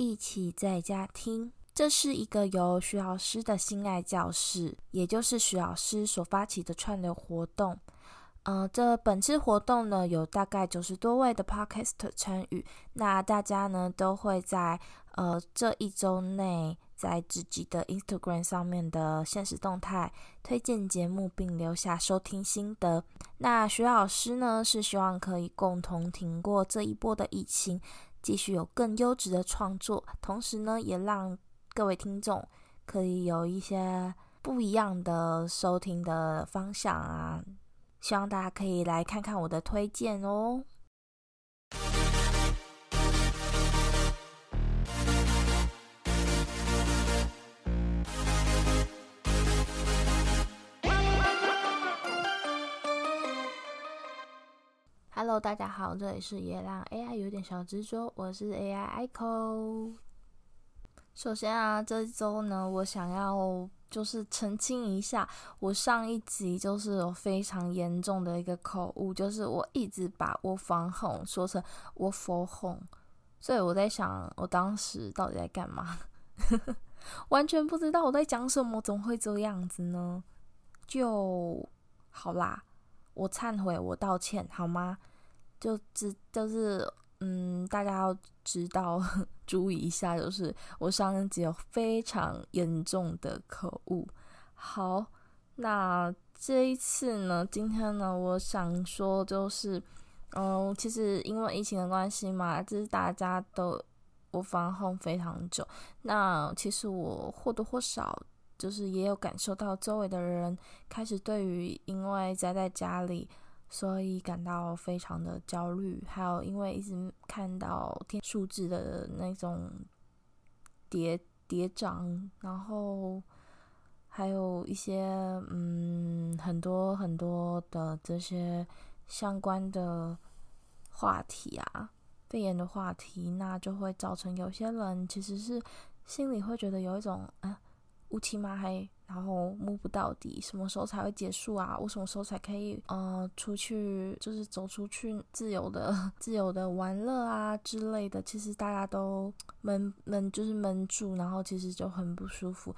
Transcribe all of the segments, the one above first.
一起在家听。这是一个由徐老师的心爱教室，也就是徐老师所发起的串流活动。呃，这本次活动呢，有大概九十多位的 Podcast 参与。那大家呢，都会在呃这一周内，在自己的 Instagram 上面的限时动态推荐节目，并留下收听心得。那徐老师呢，是希望可以共同挺过这一波的疫情，继续有更优质的创作，同时呢，也让各位听众可以有一些不一样的收听的方向啊。希望大家可以来看看我的推荐哦。Hello，大家好，这里是也让 AI 有点小执着，我是 AI Echo。首先啊，这周呢，我想要就是澄清一下，我上一集就是有非常严重的一个口误，就是我一直把 work from home 说成 work for home，所以我在想，我当时到底在干嘛？完全不知道我在讲什么，怎么会这样子呢？就好啦，我忏悔，我道歉，好吗？就只就是。嗯，大家要知道，注意一下，就是我上一集有非常严重的口误。好，那这一次呢，今天呢，我想说就是，嗯，其实因为疫情的关系嘛，就是大家都我防控非常久。那其实我或多或少就是也有感受到周围的人开始对于因为宅在家里。所以感到非常的焦虑，还有因为一直看到天数字的那种叠叠涨，然后还有一些嗯很多很多的这些相关的话题啊，肺炎的话题，那就会造成有些人其实是心里会觉得有一种啊乌漆嘛黑。然后摸不到底，什么时候才会结束啊？我什么时候才可以呃出去，就是走出去自由的、自由的 玩乐啊之类的？其实大家都闷闷，就是闷住，然后其实就很不舒服。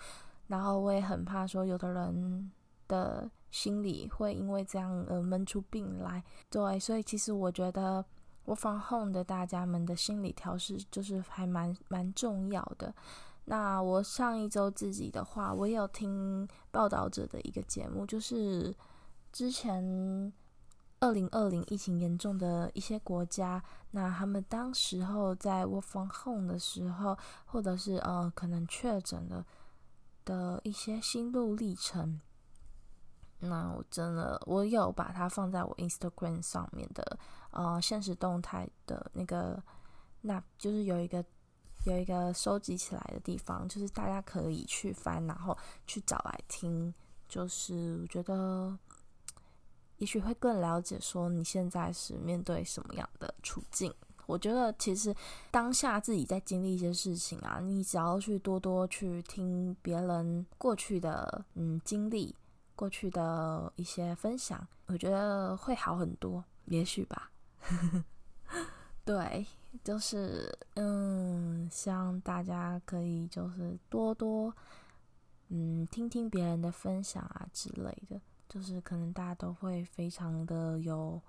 然后我也很怕说，有的人的心里会因为这样而闷出病来。对，所以其实我觉得 work from home 的大家们的心理调试就是还蛮蛮重要的。那我上一周自己的话，我也有听报道者的一个节目，就是之前二零二零疫情严重的一些国家，那他们当时候在 work from home 的时候，或者是呃可能确诊了的一些心路历程。那我真的我有把它放在我 Instagram 上面的呃现实动态的那个，那就是有一个。有一个收集起来的地方，就是大家可以去翻，然后去找来听。就是我觉得，也许会更了解说你现在是面对什么样的处境。我觉得其实当下自己在经历一些事情啊，你只要去多多去听别人过去的嗯经历，过去的一些分享，我觉得会好很多，也许吧。对。就是嗯，希望大家可以就是多多嗯听听别人的分享啊之类的，就是可能大家都会非常的有，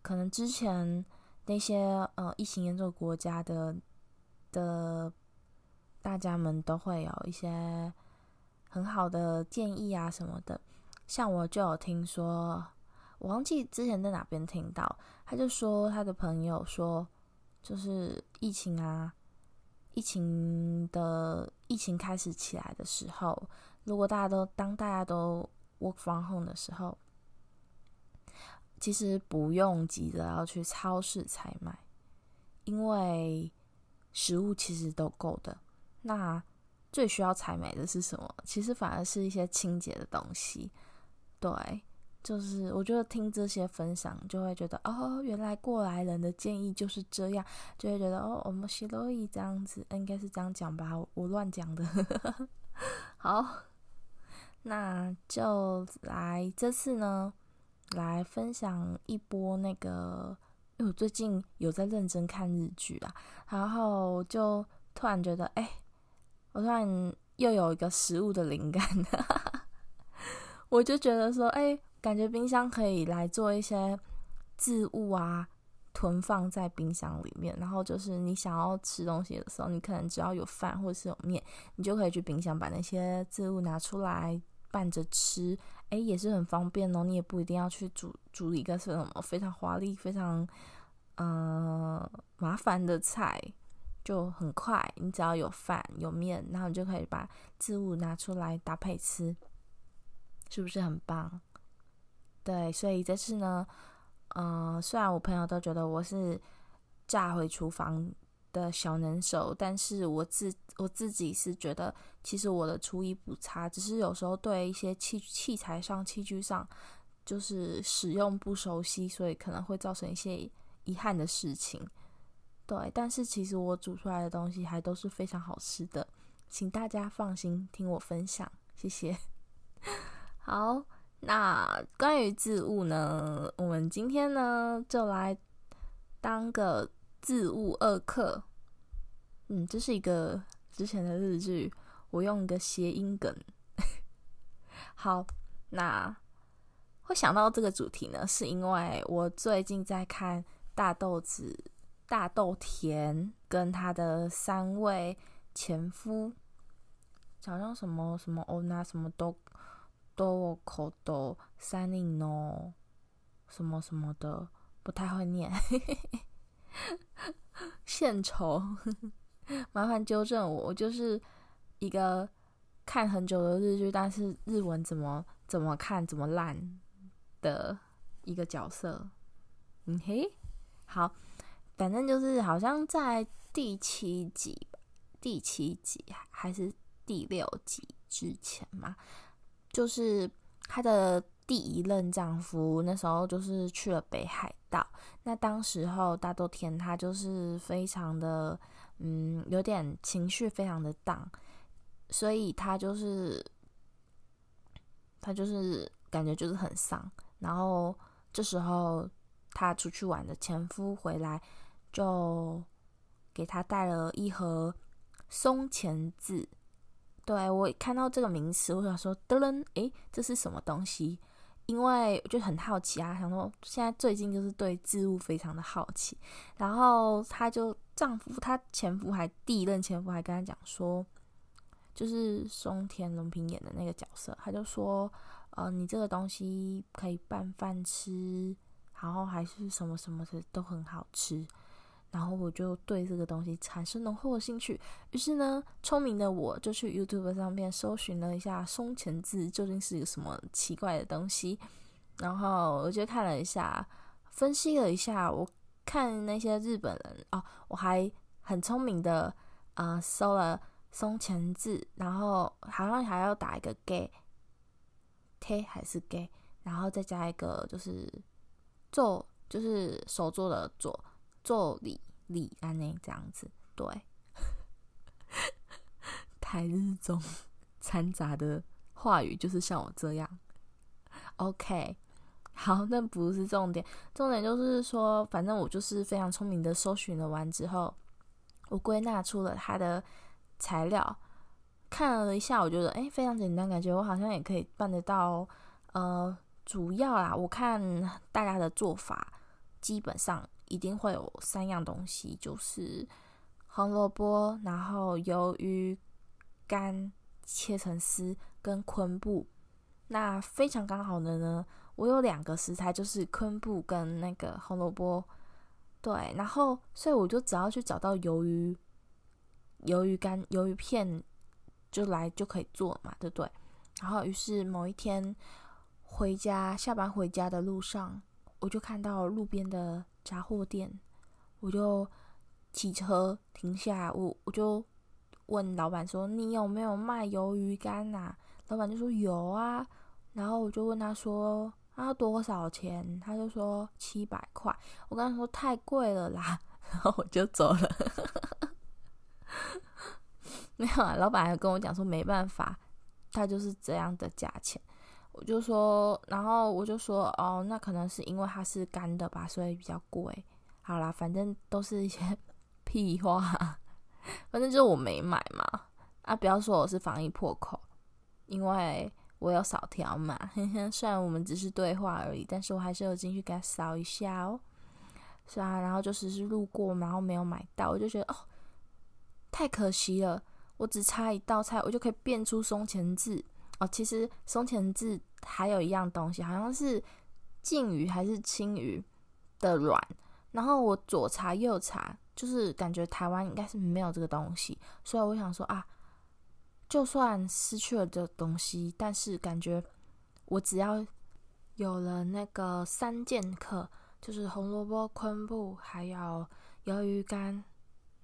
可能之前那些呃疫情严重国家的的大家们都会有一些很好的建议啊什么的，像我就有听说，我忘记之前在哪边听到，他就说他的朋友说。就是疫情啊，疫情的疫情开始起来的时候，如果大家都当大家都 work from home 的时候，其实不用急着要去超市采买，因为食物其实都够的。那最需要采买的是什么？其实反而是一些清洁的东西，对。就是我觉得听这些分享，就会觉得哦，原来过来人的建议就是这样，就会觉得哦，我们西洛伊这样子，应该是这样讲吧，我，我乱讲的。好，那就来这次呢，来分享一波那个，因为我最近有在认真看日剧啦，然后就突然觉得，哎、我突然又有一个食物的灵感，我就觉得说，哎、感觉冰箱可以来做一些置物啊。囤放在冰箱里面，然后就是你想要吃东西的时候，你可能只要有饭或者是有面，你就可以去冰箱把那些渍物拿出来拌着吃，诶，也是很方便哦。你也不一定要去煮煮一个什么非常华丽、非常呃麻烦的菜，就很快。你只要有饭有面，然后你就可以把渍物拿出来搭配吃，是不是很棒？对，所以这次呢。嗯，虽然我朋友都觉得我是炸回厨房的小能手，但是我自我自己是觉得，其实我的厨艺不差，只是有时候对一些器器材上、器具上，就是使用不熟悉，所以可能会造成一些遗憾的事情。对，但是其实我煮出来的东西还都是非常好吃的，请大家放心听我分享，谢谢。好。那关于置物呢，我们今天呢就来当个置物二课。嗯，这是一个之前的日剧，我用一个谐音梗。好，那会想到这个主题呢，是因为我最近在看大豆子大豆田跟他的三位前夫，好像什么什么欧娜什么都。多口多三零喏，什么什么的，不太会念，献丑，麻烦纠正我。我就是一个看很久的日剧，但是日文怎么怎么看怎么烂的一个角色。嗯嘿，好，反正就是好像在第七集，第七集还是第六集之前嘛。就是她的第一任丈夫，那时候就是去了北海道。那当时候大豆田他就是非常的，嗯，有点情绪非常的荡，所以他就是他就是感觉就是很丧。然后这时候他出去玩的前夫回来，就给他带了一盒松前子。对，我看到这个名词，我想说，噔噔，诶，这是什么东西？因为我就很好奇啊，想说现在最近就是对置物非常的好奇。然后她就丈夫，她前夫还第一任前夫还跟她讲说，就是松田龙平演的那个角色，他就说，呃，你这个东西可以拌饭吃，然后还是什么什么的都很好吃。然后我就对这个东西产生浓厚的兴趣，于是呢，聪明的我就去 YouTube 上面搜寻了一下松前字究竟是一个什么奇怪的东西，然后我就看了一下，分析了一下，我看那些日本人哦，我还很聪明的啊、呃、搜了松前字，然后好像还要打一个 gay t 还是 gay，然后再加一个就是做就是手做的做做礼。李安内这样子，对，台日中掺杂的话语就是像我这样。OK，好，那不是重点，重点就是说，反正我就是非常聪明的搜寻了完之后，我归纳出了它的材料，看了一下，我觉得诶非常简单，感觉我好像也可以办得到。呃，主要啦，我看大家的做法基本上。一定会有三样东西，就是红萝卜，然后鱿鱼干切成丝，跟昆布。那非常刚好的呢，我有两个食材，就是昆布跟那个红萝卜。对，然后所以我就只要去找到鱿鱼、鱿鱼干、鱿鱼片，就来就可以做嘛，对不对？然后于是某一天回家，下班回家的路上，我就看到路边的。杂货店，我就骑车停下，我我就问老板说：“你有没有卖鱿鱼干啊？”老板就说：“有啊。”然后我就问他说：“啊，多少钱？”他就说：“七百块。”我跟他说：“太贵了啦。”然后我就走了。没有啊，老板还跟我讲说没办法，他就是这样的价钱。我就说，然后我就说，哦，那可能是因为它是干的吧，所以比较贵。好啦，反正都是一些 屁话。反正就是我没买嘛。啊，不要说我是防疫破口，因为我有扫条码。虽然我们只是对话而已，但是我还是有进去给他扫一下哦。是啊，然后就只是路过，然后没有买到，我就觉得哦，太可惜了。我只差一道菜，我就可以变出松前字哦。其实松前渍还有一样东西，好像是鯖鱼还是青鱼的卵。然后我左查右查，就是感觉台湾应该是没有这个东西，所以我想说啊，就算失去了这东西，但是感觉我只要有了那个三剑客。就是红萝卜、昆布，还有鱿鱼干，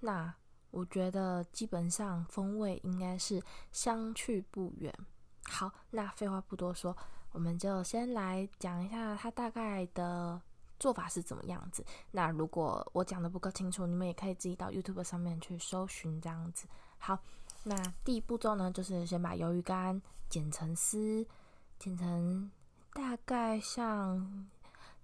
那我觉得基本上风味应该是相去不远。好，那废话不多说，我们就先来讲一下它大概的做法是怎么样子。那如果我讲的不够清楚，你们也可以自己到 YouTube 上面去搜寻这样子。好，那第一步骤呢，就是先把鱿鱼干剪成丝，剪成大概像。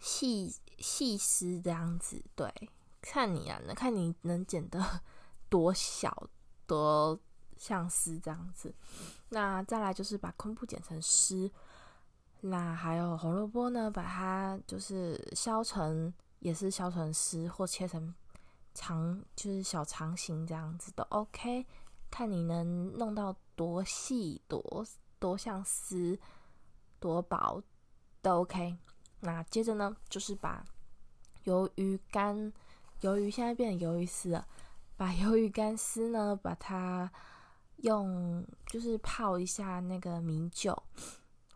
细细丝这样子，对，看你啊，能看你能剪得 多小，多像丝这样子。那再来就是把昆布剪成丝，那还有红萝卜呢，把它就是削成，也是削成丝，或切成长，就是小长形这样子都 OK。看你能弄到多细，多多像丝，多薄都 OK。那接着呢，就是把鱿鱼干，鱿鱼现在变成鱿鱼丝了，把 鱿鱼干丝呢，把它用就是泡一下那个米酒，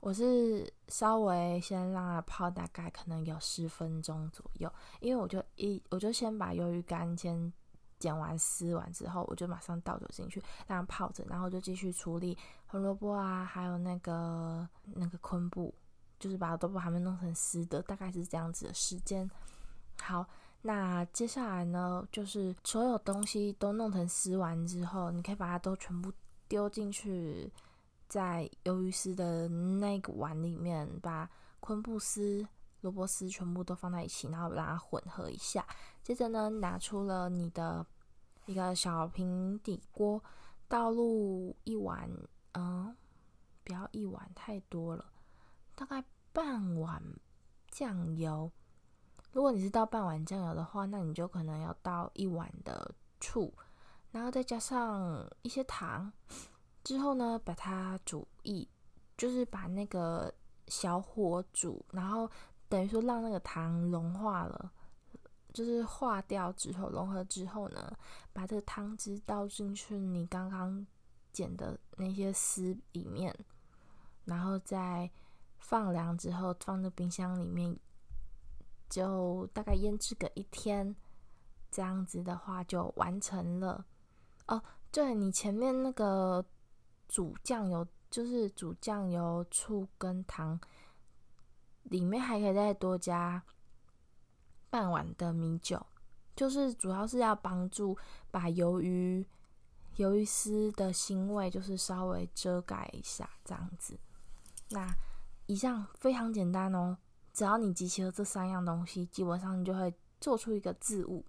我是稍微先让它泡大概可能有十分钟左右，因为我就一我就先把鱿鱼干先剪完丝完之后，我就马上倒酒进去让它泡着，然后就继续处理红萝卜啊，还有那个那个昆布。就是把豆腐还没弄成丝的，大概是这样子的时间。好，那接下来呢，就是所有东西都弄成丝完之后，你可以把它都全部丢进去，在鱿鱼丝的那个碗里面，把昆布丝、萝卜丝全部都放在一起，然后让它混合一下。接着呢，拿出了你的一个小平底锅，倒入一碗，嗯，不要一碗太多了。大概半碗酱油，如果你是倒半碗酱油的话，那你就可能要倒一碗的醋，然后再加上一些糖，之后呢，把它煮一，就是把那个小火煮，然后等于说让那个糖融化了，就是化掉之后融合之后呢，把这个汤汁倒进去你刚刚剪的那些丝里面，然后再。放凉之后，放在冰箱里面，就大概腌制个一天，这样子的话就完成了。哦，对，你前面那个煮酱油，就是煮酱油、醋跟糖，里面还可以再多加半碗的米酒，就是主要是要帮助把鱿鱼、鱿鱼丝的腥味，就是稍微遮盖一下，这样子。那。以上非常简单哦，只要你集齐了这三样东西，基本上你就会做出一个渍物，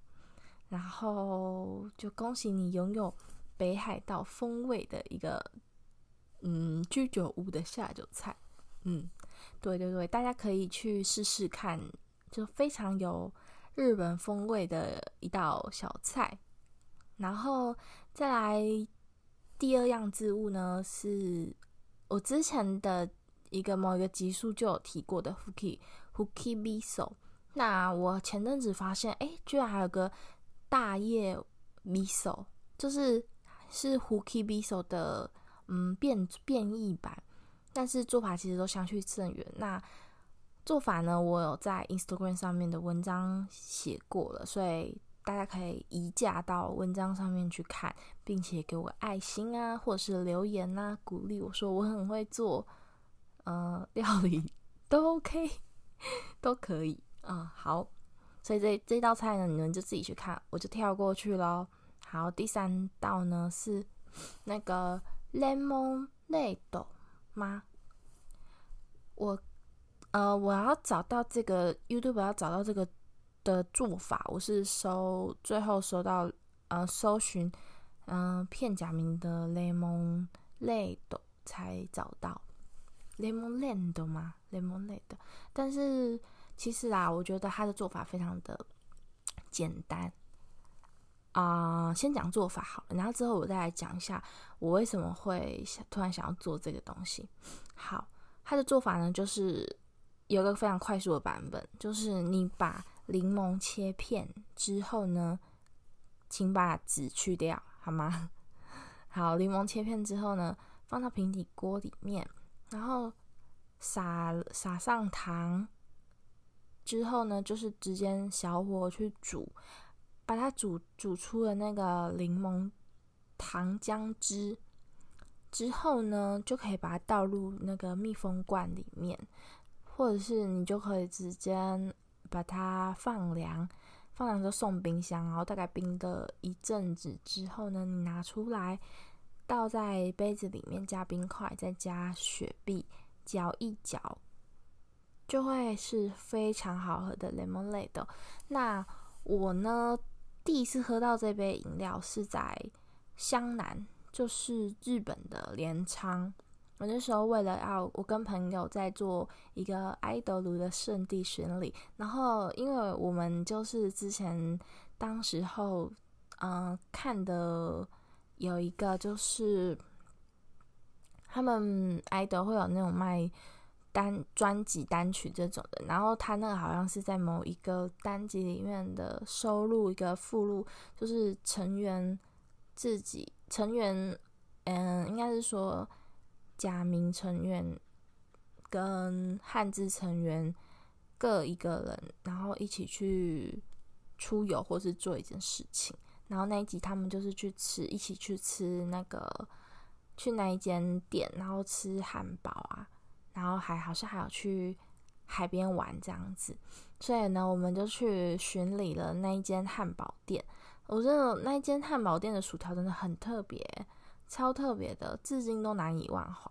然后就恭喜你拥有北海道风味的一个嗯居酒屋的下酒菜。嗯，对对对，大家可以去试试看，就非常有日本风味的一道小菜。然后再来第二样渍物呢，是我之前的。一个某一个集数就有提过的 Fuki Fuki Miso，那我前阵子发现，哎，居然还有个大叶 Miso，就是是 Fuki Miso 的嗯变变异版，但是做法其实都相去甚远。那做法呢，我有在 Instagram 上面的文章写过了，所以大家可以移驾到文章上面去看，并且给我爱心啊，或者是留言啊，鼓励我说我很会做。呃，料理都 OK，都可以啊、好，所以这这道菜呢，你们就自己去看，我就跳过去喽。好，第三道呢是那个 lemonade 吗？我呃，我要找到这个 YouTube 要找到这个的做法，我是搜最后搜到呃，搜寻嗯、片假名的 lemonade 才找到 lemonade 吗？lemonade，但是其实啊，我觉得它的做法非常的简单啊、先讲做法好了，然后之后我再来讲一下我为什么会突然想要做这个东西。好，它的做法呢，就是有个非常快速的版本，就是你把柠檬切片之后呢，请把籽去掉，好吗？好，柠檬切片之后呢，放到平底锅里面，然后撒撒上糖，之后呢，就是直接小火去煮，把它煮煮出了那个柠檬糖浆汁。之后呢，就可以把它倒入那个密封罐里面，或者是你就可以直接把它放凉，放凉就送冰箱，然后大概冰个一阵子之后呢，你拿出来倒在杯子里面，加冰块，再加雪碧，搅一搅，就会是非常好喝的 lemonade。那我呢，第一次喝到这杯饮料是在湘南。就是日本的镰仓，我那时候为了要我跟朋友在做一个爱德鲁的圣地巡礼，然后因为我们就是之前当时候嗯、看的有一个就是他们爱豆会有那种卖单专辑单曲这种的，然后他那个好像是在某一个单集里面的收录一个附录，就是成员自己。成员，嗯，应该是说假名成员跟汉字成员各一个人，然后一起去出游或是做一件事情。然后那一集他们就是去吃，一起去吃那个去那一间店，然后吃汉堡啊，然后还好像还有去海边玩这样子。所以呢，我们就去巡礼了那一间汉堡店。我真的那一间汉堡店的薯条真的很特别，超特别的，至今都难以忘怀。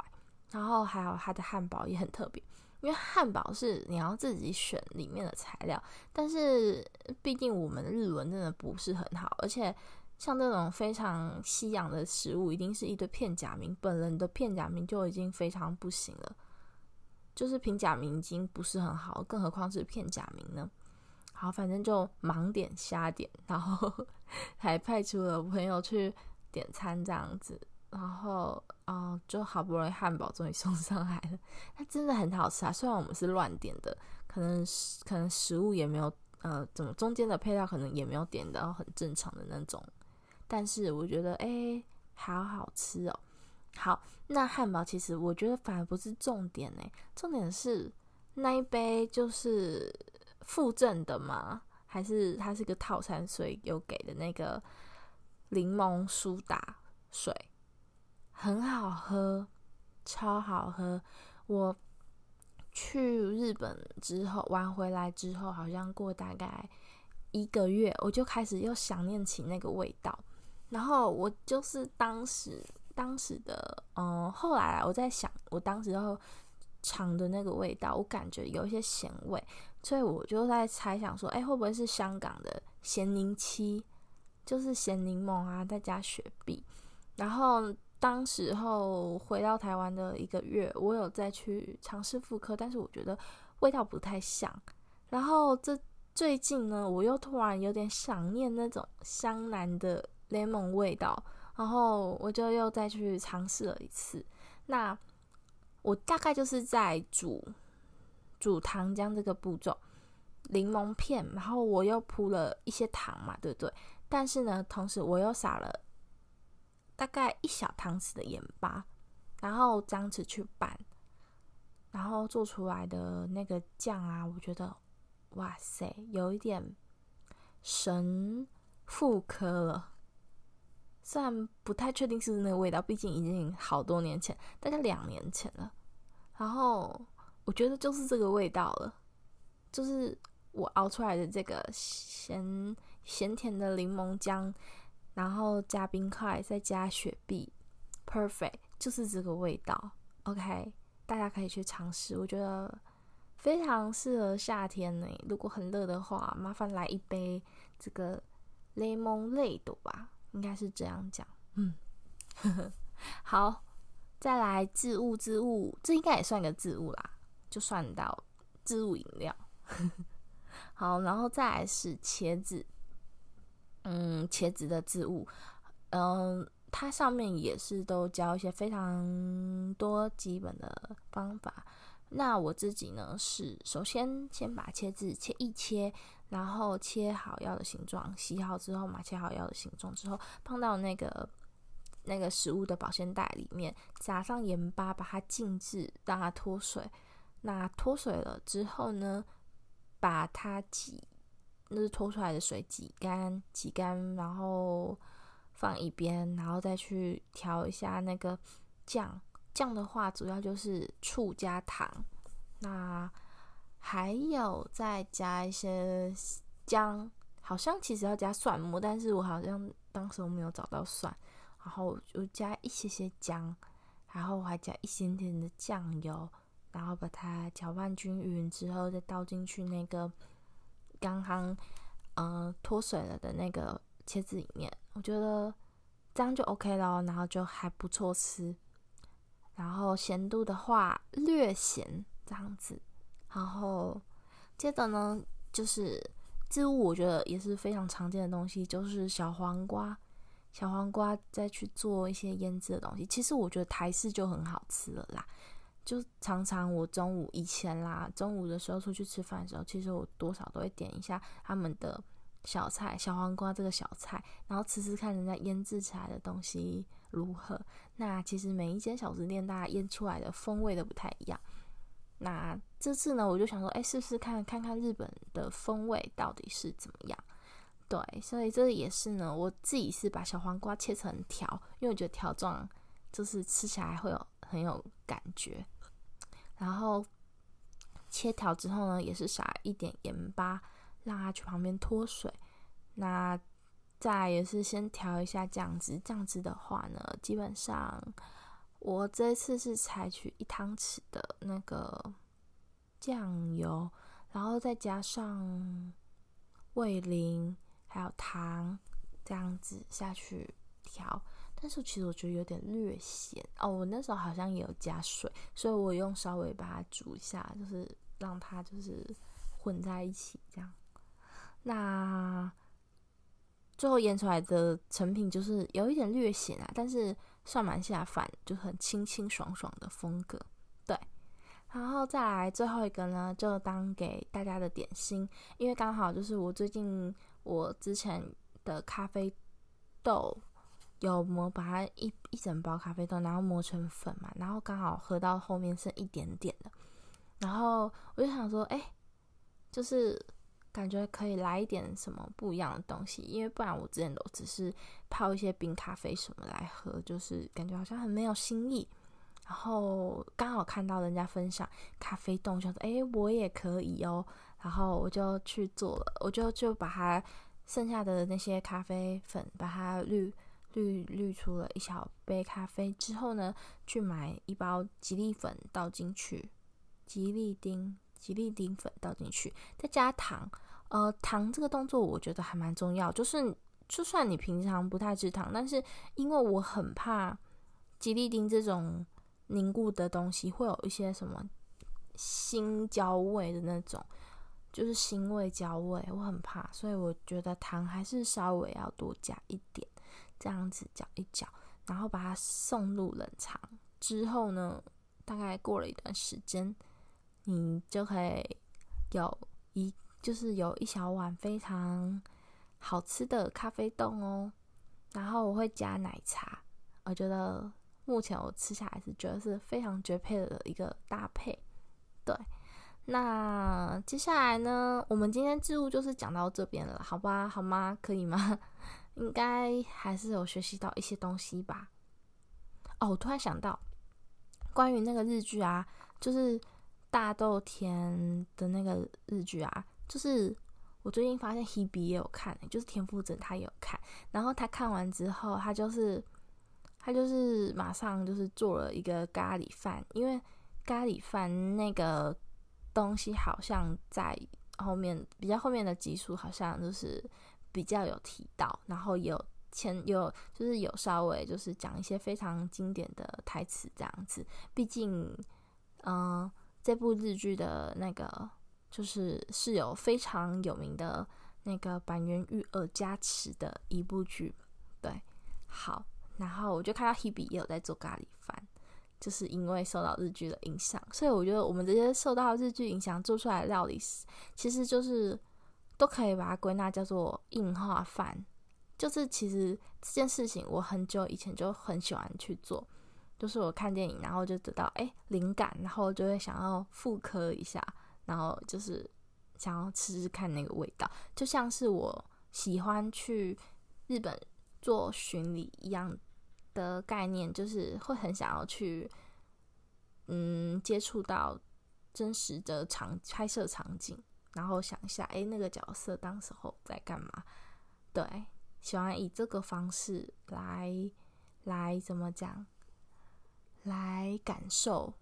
然后还有它的汉堡也很特别，因为汉堡是你要自己选里面的材料，但是毕竟我们日文真的不是很好，而且像这种非常西洋的食物，一定是一堆片假名，本人的片假名就已经非常不行了，就是平假名已经不是很好，更何况是片假名呢？好，反正就盲点瞎点，然后 还派出了朋友去点餐这样子，然后哦，就好不容易汉堡终于送上来了，它真的很好吃啊！虽然我们是乱点的，可能可能食物也没有呃，怎么中间的配料可能也没有点到很正常的那种，但是我觉得哎，好好吃哦。好，那汉堡其实我觉得反而不是重点呢，重点是那一杯就是。附赠的吗？还是它是个套餐，所以有给的那个柠檬苏打水，很好喝，超好喝。我去日本之后玩回来之后，好像过大概一个月，我就开始又想念起那个味道。然后我就是当时当时的，嗯，后来我在想，我当时候尝的那个味道，我感觉有一些咸味。所以我就在猜想说，哎、会不会是香港的咸柠七，就是咸柠檬啊，再加雪碧。然后当时候回到台湾的一个月，我有再去尝试复刻，但是我觉得味道不太像。然后这最近呢，我又突然有点想念那种香南的柠檬味道，然后我就又再去尝试了一次。那我大概就是在煮。煮糖浆这个步骤，柠檬片，然后我又铺了一些糖嘛，对不对？但是呢，同时我又撒了大概一小汤匙的盐巴，然后这样子去拌，然后做出来的那个酱啊，我觉得哇塞，有一点神复刻了。虽然不太确定是不是那个味道，毕竟已经好多年前，大概两年前了。然后。我觉得就是这个味道了，就是我熬出来的这个咸咸甜的柠檬浆，然后加冰块，再加雪碧，perfect，就是这个味道。OK，大家可以去尝试，我觉得非常适合夏天呢。如果很热的话，麻烦来一杯这个 lemonade 吧，应该是这样讲。嗯，好，再来置物置物，这应该也算个置物啦，就算到置物饮料。好，然后再来是茄子，嗯，茄子的置物，嗯，它上面也是都教一些非常多基本的方法。那我自己呢，是首先先把茄子切一切，然后切好要的形状，洗好之后嘛，切好要的形状之后，放到那个那个食物的保鲜袋里面，撒上盐巴，把它静置，让它脱水。那脱水了之后呢，把它挤，那是脱出来的水挤干，挤干，然后放一边，然后再去调一下那个酱。酱的话，主要就是醋加糖，那还有再加一些姜，好像其实要加蒜末，但是我好像当时我没有找到蒜，然后就加一些些姜，然后还加一点点的酱油，然后把它搅拌均匀之后，再倒进去那个刚刚呃脱水了的那个茄子里面，我觉得这样就 OK 了，然后就还不错吃。然后咸度的话略咸这样子，然后接着呢就是置物，我觉得也是非常常见的东西，就是小黄瓜。小黄瓜再去做一些腌制的东西，其实我觉得台式就很好吃了啦。就常常我中午以前啦，中午的时候出去吃饭的时候，其实我多少都会点一下他们的小菜，小黄瓜这个小菜，然后吃吃看人家腌制起来的东西。如何？那其实每一间小吃店，大家腌出来的风味都不太一样。那这次呢，我就想说，哎，试试看看看日本的风味到底是怎么样。对，所以这也是呢，我自己是把小黄瓜切成条，因为我觉得条状就是吃起来会有很有感觉。然后切条之后呢，也是撒一点盐巴，让它去旁边脱水。那再也是先调一下酱汁，酱汁的话呢，基本上我这次是采取一汤匙的那个酱油，然后再加上味淋还有糖，这样子下去调。但是其实我觉得有点略咸哦，我那时候好像也有加水，所以我用稍微把它煮一下，就是让它就是混在一起这样。那。最后腌出来的成品就是有一点略咸啊，但是算蛮下饭，就很清清爽爽的风格。对，然后再来最后一个呢，就当给大家的点心，因为刚好就是我最近我之前的咖啡豆有磨，把它一一整包咖啡豆，然后磨成粉嘛，然后刚好喝到后面剩一点点的，然后我就想说，哎，就是。感觉可以来一点什么不一样的东西，因为不然我之前都只是泡一些冰咖啡什么来喝，就是感觉好像很没有新意。然后刚好看到人家分享咖啡冻，想说哎，我也可以哦。然后我就去做了，我就就把它剩下的那些咖啡粉，把它滤滤滤出了一小杯咖啡之后呢，去买一包吉利粉倒进去，吉利丁。吉利丁粉倒进去，再加糖。呃，糖这个动作我觉得还蛮重要。就是就算你平常不太吃糖，但是因为我很怕吉利丁这种凝固的东西会有一些什么腥焦味的那种，就是腥味焦味，我很怕。所以我觉得糖还是稍微要多加一点，这样子搅一搅，然后把它送入冷藏之后呢，大概过了一段时间。你就可以有一，就是有一小碗非常好吃的咖啡冻哦。然后我会加奶茶，我觉得目前我吃下来是觉得是非常绝配的一个搭配。对，那接下来呢，我们今天置物就是讲到这边了，好吧？好吗？可以吗？应该还是有学习到一些东西吧。哦，我突然想到，关于那个日剧啊，就是。大豆田的那个日剧啊，就是我最近发现 Hebe 也有看，就是田馥甄他也有看，然后他看完之后，他就是他就是马上就是做了一个咖喱饭，因为咖喱饭那个东西好像在后面比较后面的集数好像就是比较有提到，然后也有前有就是有稍微就是讲一些非常经典的台词这样子。毕竟，嗯、呃，这部日剧的那个就是是有非常有名的那个坂元裕二加持的一部剧。对，好，然后我就看到 Hebe 也有在做咖喱饭。就是因为受到日剧的影响，所以我觉得我们这些受到日剧影响做出来的料理，其实就是都可以把它归纳叫做硬化饭。就是其实这件事情，我很久以前就很喜欢去做，就是我看电影，然后就得到哎灵感，然后就会想要复刻一下，然后就是想要吃吃看那个味道，就像是我喜欢去日本做巡礼一样。的概念就是会很想要去，嗯，接触到真实的场拍摄场景，然后想一下，哎，那个角色当时候在干嘛？对，喜欢以这个方式来来怎么讲，来感受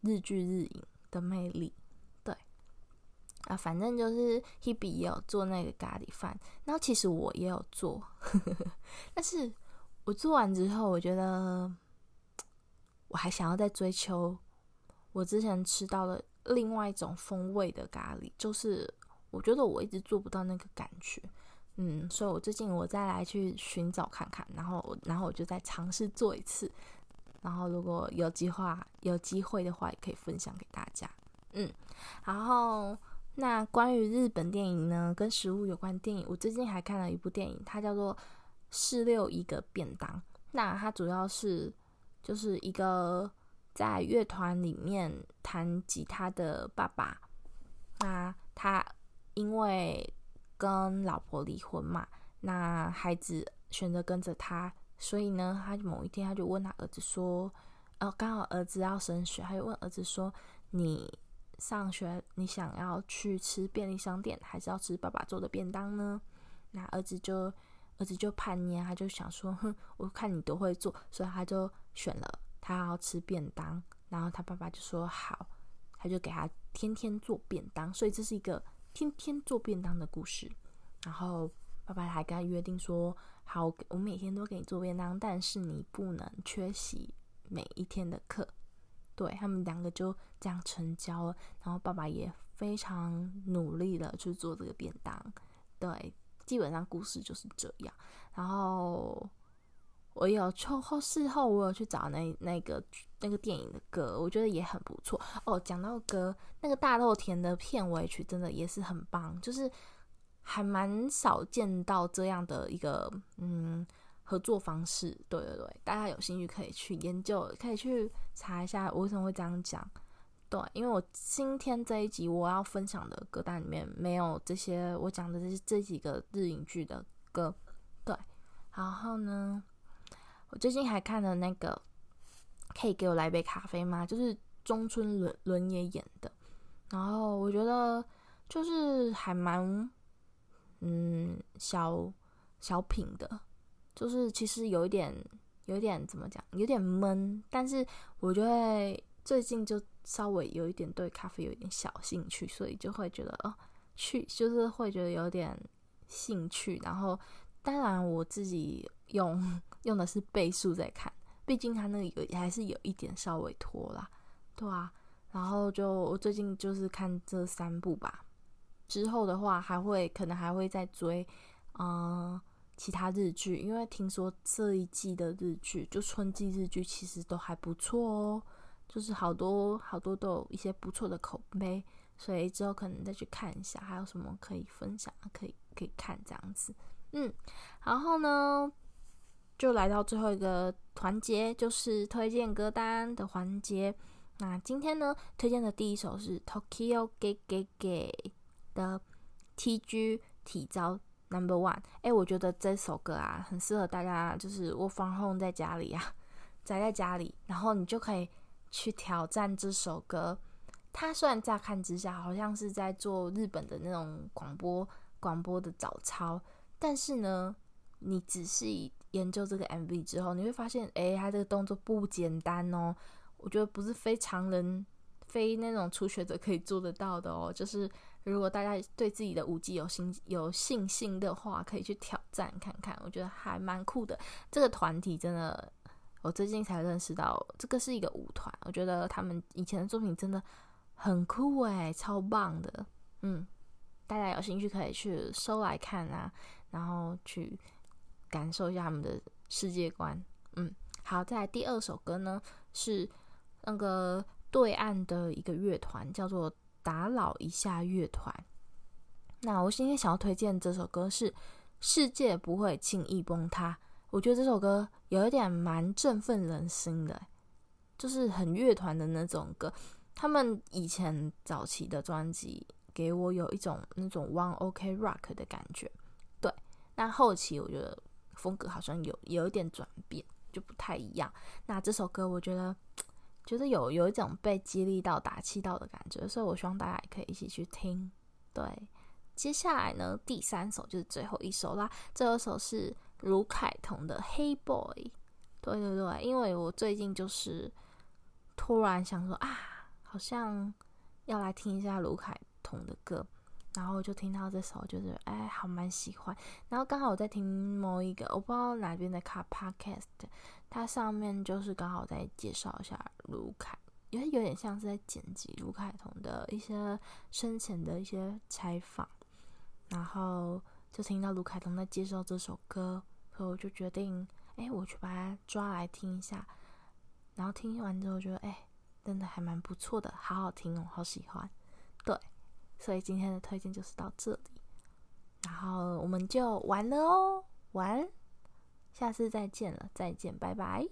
日剧日影的魅力。对，啊，反正就是 Hebe 也有做那个咖喱饭，然后其实我也有做，呵呵，但是。我做完之后，我觉得我还想要再追求我之前吃到的另外一种风味的咖喱，就是我觉得我一直做不到那个感觉，嗯，所以我最近我再来去寻找看看，然后然后我就再尝试做一次，然后如果有计划有机会的话，也可以分享给大家，嗯，然后那关于日本电影呢，跟食物有关电影，我最近还看了一部电影，它叫做。四六一个便当，那它主要是就是一个在乐团里面弹吉他的爸爸，那他因为跟老婆离婚嘛，那孩子选择跟着他，所以呢，他某一天他就问他儿子说，哦，刚好儿子要升学，他就问儿子说，你上学你想要去吃便利商店，还是要吃爸爸做的便当呢？那儿子就。儿子就叛逆，他就想说：“哼，我看你都会做，所以他就选了他要吃便当。”然后他爸爸就说：“好。”他就给他天天做便当，所以这是一个天天做便当的故事。然后爸爸还跟他约定说：“好，我每天都给你做便当，但是你不能缺席每一天的课。”对，他们两个就这样成交了。然后爸爸也非常努力的去做这个便当，对。基本上故事就是这样，然后我有抽后事后我有去找那那个那个电影的歌，我觉得也很不错哦。讲到歌，那个大豆田的片尾曲真的也是很棒，就是还蛮少见到这样的一个嗯合作方式。对对对，大家有兴趣可以去研究，可以去查一下我为什么会这样讲。对，因为我今天这一集我要分享的歌单里面没有这些我讲的这这几个日影剧的歌。对，然后呢，我最近还看了那个，可以给我来杯咖啡吗？就是中村伦伦也演的，然后我觉得就是还蛮嗯小小品的，就是其实有一点有一点怎么讲，有点闷，但是我就会最近就。稍微有一点对咖啡有一点小兴趣，所以就会觉得哦，去就是会觉得有点兴趣。然后，当然我自己用用的是倍速在看，毕竟它那个有还是有一点稍微拖啦，对啊。然后就我最近就是看这三部吧，之后的话还会可能还会再追嗯其他日剧，因为听说这一季的日剧就春季日剧其实都还不错哦。就是好多好多都有一些不错的口碑，所以之后可能再去看一下，还有什么可以分享，可以可以看这样子。嗯，然后呢，就来到最后一个环节，就是推荐歌单的环节。那今天呢，推荐的第一首是 Tokyo Ge Ge Ge 的 TG 体操 Number One。哎，我觉得这首歌啊，很适合大家，就是我放 home 在家里啊，宅在家里，然后你就可以。去挑战这首歌，它虽然乍看之下好像是在做日本的那种广播广播的早操，但是呢，你仔细研究这个 MV 之后，你会发现，诶，他这个动作不简单哦。我觉得不是非常人、非那种初学者可以做得到的哦。就是如果大家对自己的舞技有信有信心的话，可以去挑战看看，我觉得还蛮酷的。这个团体真的，我最近才认识到，这个是一个舞团。我觉得他们以前的作品真的很酷诶，超棒的。嗯，大家有兴趣可以去搜来看啊，然后去感受一下他们的世界观。嗯，好，再来第二首歌呢，是那个对岸的一个乐团，叫做打扰一下乐团。那我今天想要推荐这首歌是《世界不会轻易崩塌》。我觉得这首歌有一点蛮振奋人心的，就是很乐团的那种歌。他们以前早期的专辑给我有一种那种 One OK Rock 的感觉，对。那后期我觉得风格好像有有一点转变，就不太一样。那这首歌我觉得觉得有有一种被激励到、打气到的感觉，所以我希望大家也可以一起去听，对。接下来呢，第三首就是最后一首啦。这首是卢凯彤的《Hey Boy》。对对对，因为我最近就是突然想说啊，好像要来听一下卢凯彤的歌，然后我就听到这首，就是哎，好蛮喜欢。然后刚好我在听某一个，我不知道哪边的卡 Podcast，它上面就是刚好在介绍一下卢凯，因为有点像是在剪辑卢凯彤的一些生前的一些采访。然后就听到卢凯彤在介绍这首歌，所以我就决定，哎，我去把它抓来听一下。然后听完之后觉得，哎，真的还蛮不错的，好好听哦，好喜欢。所以今天的推荐就是到这里。然后我们就完了哦，完，下次再见了，再见，拜拜。